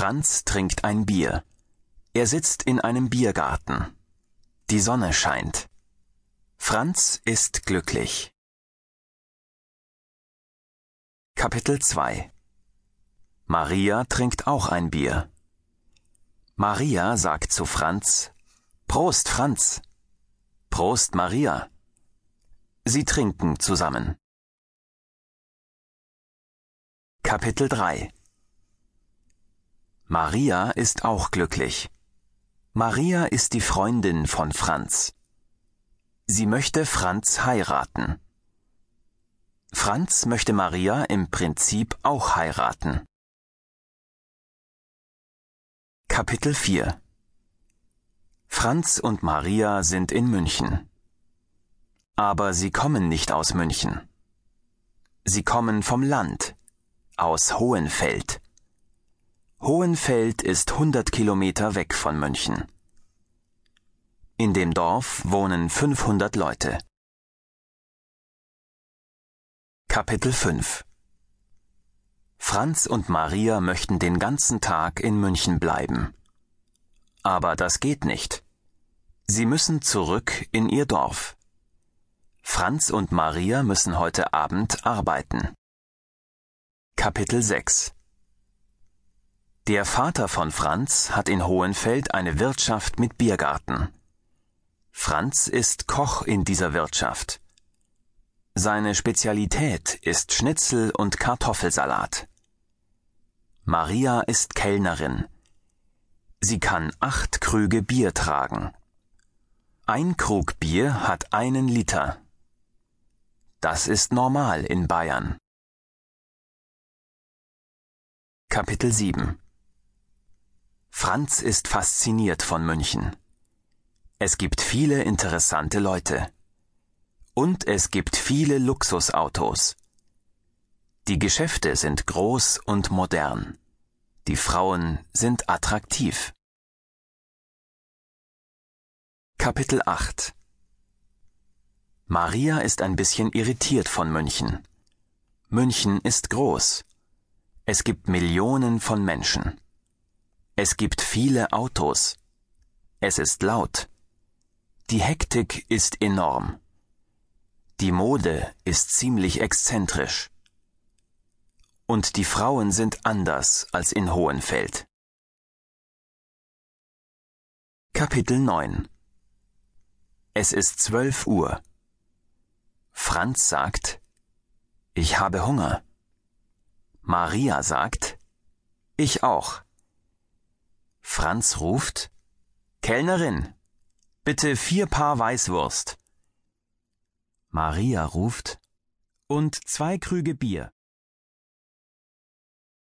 Franz trinkt ein Bier. Er sitzt in einem Biergarten. Die Sonne scheint. Franz ist glücklich. Kapitel 2 Maria trinkt auch ein Bier. Maria sagt zu Franz, Prost, Franz. Prost, Maria. Sie trinken zusammen. Kapitel 3 Maria ist auch glücklich. Maria ist die Freundin von Franz. Sie möchte Franz heiraten. Franz möchte Maria im Prinzip auch heiraten. Kapitel 4 Franz und Maria sind in München. Aber sie kommen nicht aus München. Sie kommen vom Land, aus Hohenfeld. Hohenfeld ist 100 Kilometer weg von München. In dem Dorf wohnen 500 Leute. Kapitel 5 Franz und Maria möchten den ganzen Tag in München bleiben. Aber das geht nicht. Sie müssen zurück in ihr Dorf. Franz und Maria müssen heute Abend arbeiten. Kapitel 6 der Vater von Franz hat in Hohenfeld eine Wirtschaft mit Biergarten. Franz ist Koch in dieser Wirtschaft. Seine Spezialität ist Schnitzel und Kartoffelsalat. Maria ist Kellnerin. Sie kann acht Krüge Bier tragen. Ein Krug Bier hat einen Liter. Das ist normal in Bayern. Kapitel 7 Franz ist fasziniert von München. Es gibt viele interessante Leute. Und es gibt viele Luxusautos. Die Geschäfte sind groß und modern. Die Frauen sind attraktiv. Kapitel 8 Maria ist ein bisschen irritiert von München. München ist groß. Es gibt Millionen von Menschen. Es gibt viele Autos. Es ist laut. Die Hektik ist enorm. Die Mode ist ziemlich exzentrisch. Und die Frauen sind anders als in Hohenfeld. Kapitel 9 Es ist zwölf Uhr. Franz sagt, ich habe Hunger. Maria sagt, ich auch. Franz ruft Kellnerin, bitte vier Paar Weißwurst. Maria ruft und zwei Krüge Bier.